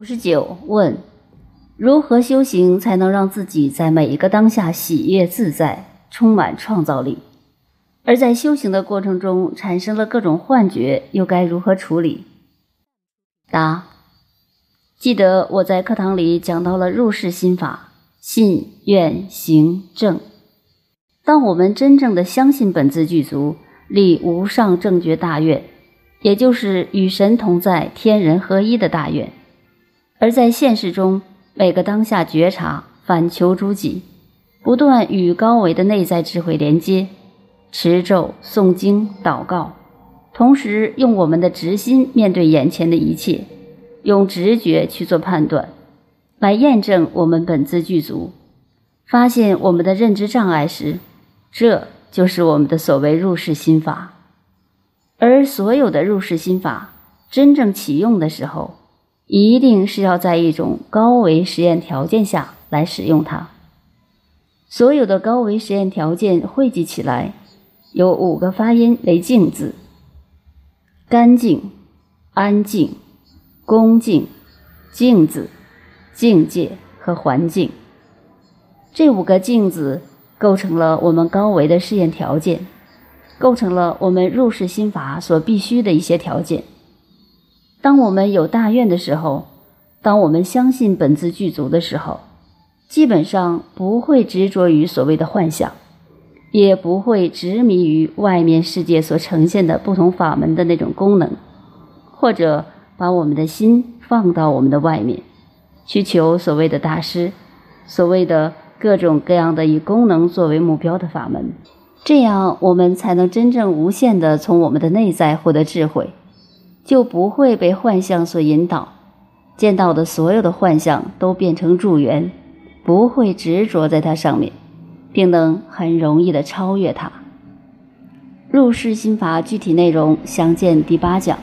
五十九问：如何修行才能让自己在每一个当下喜悦自在，充满创造力？而在修行的过程中产生了各种幻觉，又该如何处理？答：记得我在课堂里讲到了入世心法，信愿行正。当我们真正的相信本自具足，立无上正觉大愿，也就是与神同在、天人合一的大愿。而在现实中，每个当下觉察、反求诸己，不断与高维的内在智慧连接，持咒、诵经、祷告，同时用我们的直心面对眼前的一切，用直觉去做判断，来验证我们本自具足。发现我们的认知障碍时，这就是我们的所谓入世心法。而所有的入世心法真正启用的时候，一定是要在一种高维实验条件下来使用它。所有的高维实验条件汇集起来，有五个发音为“静”字：干净、安静、恭敬、镜子、境界和环境。这五个“镜”字构成了我们高维的试验条件，构成了我们入世心法所必须的一些条件。当我们有大愿的时候，当我们相信本自具足的时候，基本上不会执着于所谓的幻想，也不会执迷于外面世界所呈现的不同法门的那种功能，或者把我们的心放到我们的外面，去求所谓的大师，所谓的各种各样的以功能作为目标的法门，这样我们才能真正无限的从我们的内在获得智慧。就不会被幻象所引导，见到的所有的幻象都变成助缘，不会执着在它上面，并能很容易的超越它。入世心法具体内容详见第八讲。